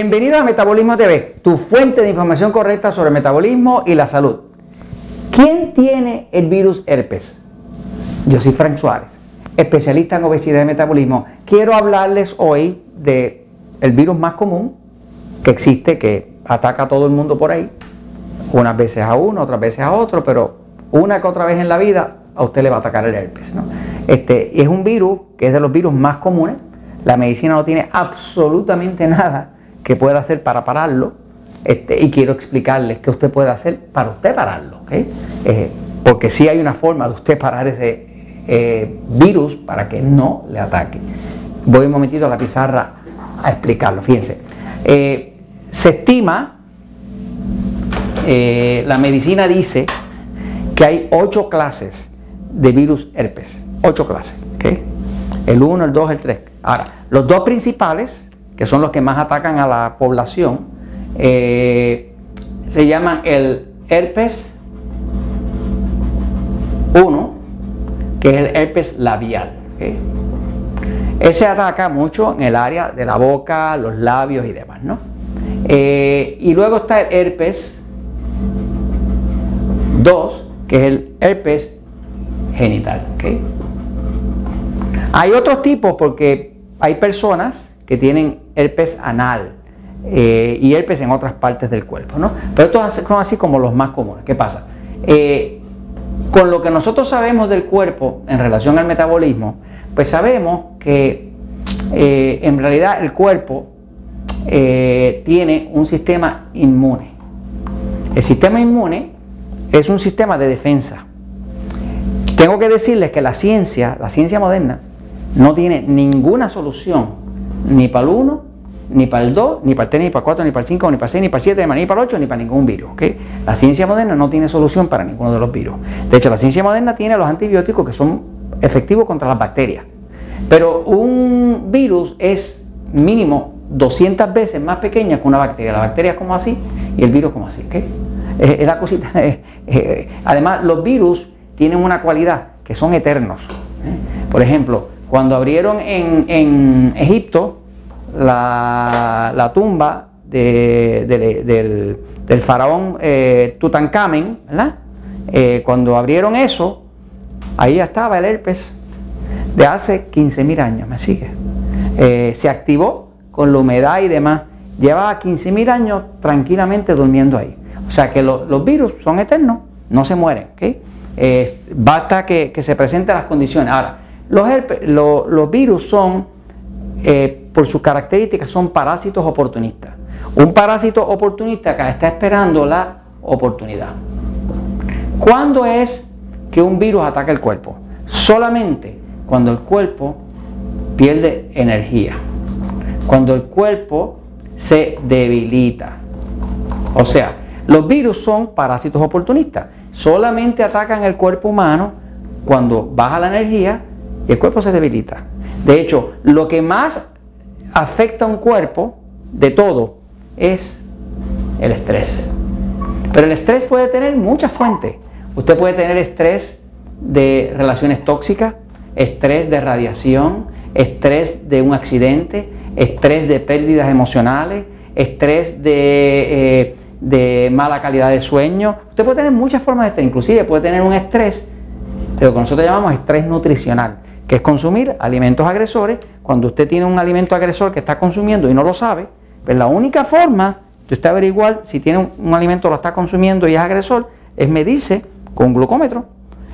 Bienvenido a Metabolismo TV, tu fuente de información correcta sobre metabolismo y la salud. ¿Quién tiene el virus herpes? Yo soy Frank Suárez, especialista en obesidad y metabolismo. Quiero hablarles hoy de el virus más común que existe, que ataca a todo el mundo por ahí, unas veces a uno, otras veces a otro, pero una que otra vez en la vida a usted le va a atacar el herpes. Este es un virus que es de los virus más comunes. La medicina no tiene absolutamente nada que pueda hacer para pararlo. Este, y quiero explicarles qué usted puede hacer para usted pararlo. Eh, porque sí hay una forma de usted parar ese eh, virus para que no le ataque. Voy un momentito a la pizarra a explicarlo. Fíjense. Eh, se estima, la medicina dice que hay ocho clases de virus herpes. Ocho clases. El 1, el 2, el 3. Ahora, los dos principales, que son los que más atacan a la población, eh, se llaman el herpes 1, que es el herpes labial. Ese ataca mucho en el área de la boca, los labios y demás, ¿no? Eh, y luego está el herpes 2, que es el herpes genital. Hay otros tipos porque hay personas que tienen herpes anal eh, y herpes en otras partes del cuerpo, ¿no? Pero estos son así como los más comunes. ¿Qué pasa? Eh, con lo que nosotros sabemos del cuerpo en relación al metabolismo, pues sabemos que eh, en realidad el cuerpo tiene un sistema inmune. El sistema inmune es un sistema de defensa. Tengo que decirles que la ciencia, la ciencia moderna, no tiene ninguna solución ni para el 1, ni para el 2, ni para el 3, ni para el 4, ni para el 5, ni para el 6, ni para el 7, ni para el 8, ni para ningún virus. La ciencia moderna no tiene solución para ninguno de los virus. De hecho, la ciencia moderna tiene los antibióticos que son efectivos contra las bacterias. Pero un virus es mínimo 200 veces más pequeña que una bacteria. La bacteria es como así y el virus como así. Es, la cosita. además, los virus tienen una cualidad que son eternos. ¿eh? Por ejemplo, cuando abrieron en, Egipto la, tumba del, faraón eh, Tutankamen, eh, cuando abrieron eso, ahí ya estaba el herpes de hace 15.000 años, me sigue. Eh, se activó con la humedad y demás. Llevaba 15.000 años tranquilamente durmiendo ahí. O sea que los virus son eternos, no se mueren. basta que, que se presenten las condiciones. Ahora, los, virus son, eh, por sus características, son parásitos oportunistas. Un parásito oportunista que está esperando la oportunidad. ¿Cuándo es que un virus ataca el cuerpo? Solamente cuando el cuerpo pierde energía, cuando el cuerpo se debilita. O sea, los virus son parásitos oportunistas. Solamente atacan el cuerpo humano cuando baja la energía y el cuerpo se debilita. De hecho, lo que más afecta a un cuerpo de todo es el estrés. Pero el estrés puede tener muchas fuentes. Usted puede tener estrés de relaciones tóxicas, estrés de radiación, estrés de un accidente, estrés de pérdidas emocionales, estrés de, eh, mala calidad de sueño. Usted puede tener muchas formas de estrés, inclusive puede tener un estrés, de lo que nosotros llamamos estrés nutricional que es consumir alimentos agresores. Cuando usted tiene un alimento agresor que está consumiendo y no lo sabe, pues la única forma de usted averiguar si tiene un, alimento lo está consumiendo y es agresor es medirse con un glucómetro.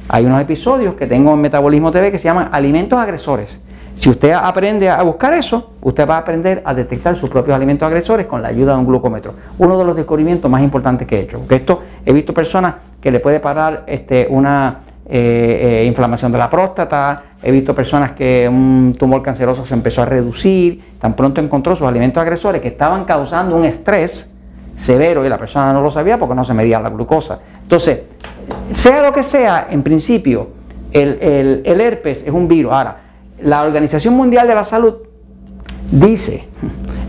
Hay unos episodios que tengo en Metabolismo TV que se llaman alimentos agresores. Si usted aprende a buscar eso, usted va a aprender a detectar sus propios alimentos agresores con la ayuda de un glucómetro. Uno de los descubrimientos más importantes que he hecho. Porque esto he visto personas que le puede parar este, una eh, eh, inflamación de la próstata, he visto personas que un tumor canceroso se empezó a reducir, tan pronto encontró sus alimentos agresores que estaban causando un estrés severo y la persona no lo sabía porque no se medía la glucosa. Entonces, sea lo que sea, en principio, el, el herpes es un virus. Ahora, la Organización Mundial de la Salud dice,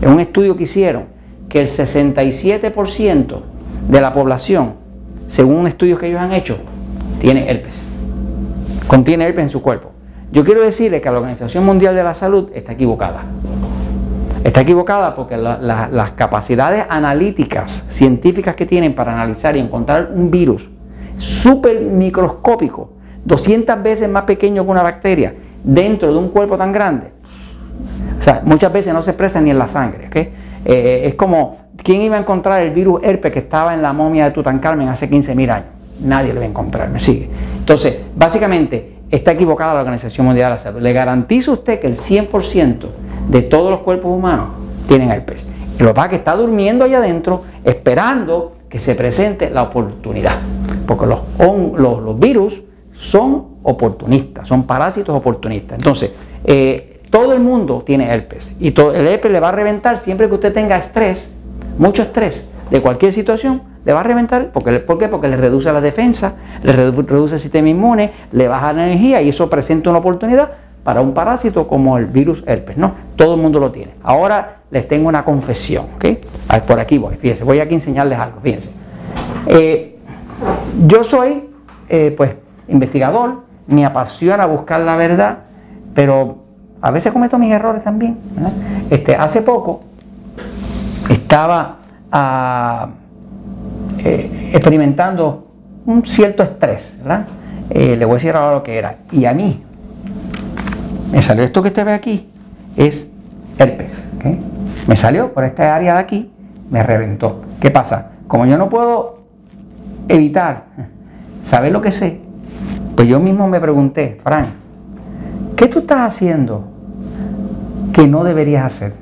en un estudio que hicieron, que el 67% de la población, según estudios que ellos han hecho, tiene herpes contiene herpes en su cuerpo. Yo quiero decirle que la Organización Mundial de la Salud está equivocada. Está equivocada porque las capacidades analíticas, científicas que tienen para analizar y encontrar un virus súper microscópico, 200 veces más pequeño que una bacteria, dentro de un cuerpo tan grande, o sea, muchas veces no se expresa ni en la sangre. Eh, es como, ¿quién iba a encontrar el virus herpes que estaba en la momia de Tutankamen hace 15.000 años? Nadie lo va a encontrar, me sigue. Entonces, básicamente, está equivocada la Organización Mundial de la Salud. Le garantizo a usted que el 100% de todos los cuerpos humanos tienen herpes. Y lo que pasa es que está durmiendo allá adentro esperando que se presente la oportunidad. Porque los, los, los virus son oportunistas, son parásitos oportunistas. Entonces, eh, todo el mundo tiene herpes y todo, el herpes le va a reventar siempre que usted tenga estrés, mucho estrés de cualquier situación, le va a reventar. Porque, ¿Por qué? Porque le reduce la defensa, le reduce el sistema inmune, le baja la energía y eso presenta una oportunidad para un parásito como el virus herpes. No, todo el mundo lo tiene. Ahora les tengo una confesión, ¿ok? Por aquí voy, fíjense, voy aquí a enseñarles algo, fíjense. Eh, yo soy, eh, pues, investigador, me apasiona buscar la verdad, pero a veces cometo mis errores también. Este, hace poco estaba ah, eh, experimentando un cierto estrés, eh, le voy a decir ahora lo que era. Y a mí me salió esto que usted ve aquí, es herpes. Me salió por esta área de aquí, me reventó. ¿Qué pasa? Como yo no puedo evitar saber lo que sé, pues yo mismo me pregunté, Frank, ¿qué tú estás haciendo que no deberías hacer.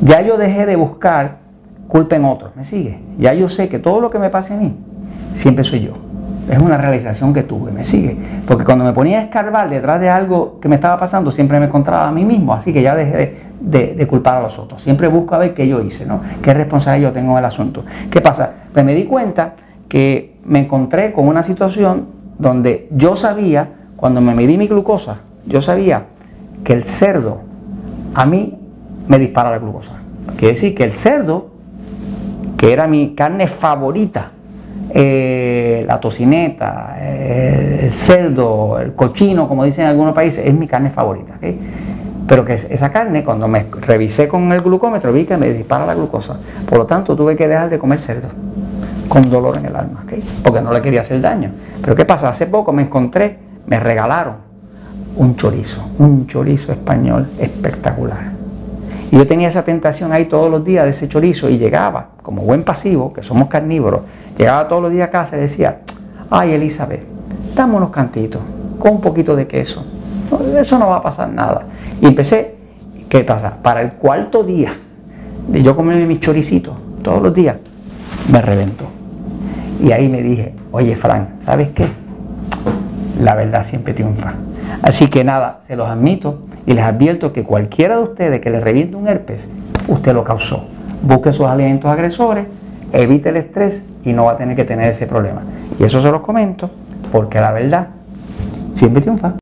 Ya yo dejé de buscar culpa en otros, ¿me sigue? Ya yo sé que todo lo que me pase a mí, siempre soy yo. Es una realización que tuve, ¿me sigue? Porque cuando me ponía a escarbar detrás de algo que me estaba pasando, siempre me encontraba a mí mismo, así que ya dejé de, culpar a los otros. Siempre busco a ver qué yo hice, ¿no? ¿Qué responsabilidad yo tengo en el asunto? ¿Qué pasa? Pues me di cuenta que me encontré con una situación donde yo sabía, cuando me medí mi glucosa, yo sabía que el cerdo a mí me dispara la glucosa. Quiere decir que el cerdo, que era mi carne favorita, eh, la tocineta, eh, el cerdo, el cochino, como dicen en algunos países, es mi carne favorita. Pero que esa carne, cuando me revisé con el glucómetro, vi que me dispara la glucosa. Por lo tanto, tuve que dejar de comer cerdo con dolor en el alma, porque no le quería hacer daño. Pero ¿qué pasa? Hace poco me encontré, me regalaron un chorizo, un chorizo español espectacular. Y yo tenía esa tentación ahí todos los días de ese chorizo y llegaba, como buen pasivo, que somos carnívoros, llegaba todos los días a casa y decía, ay Elizabeth, dame unos cantitos con un poquito de queso. eso no va a pasar nada. Y empecé, ¿qué pasa? Para el cuarto día de yo comerme mis choricitos todos los días, me reventó. Y ahí me dije, oye Frank, ¿sabes qué? La verdad siempre triunfa. Así que nada, se los admito y les advierto que cualquiera de ustedes que le reviente un herpes, usted lo causó. Busque sus alimentos agresores, evite el estrés y no va a tener que tener ese problema. Y eso se los comento porque la verdad siempre triunfa.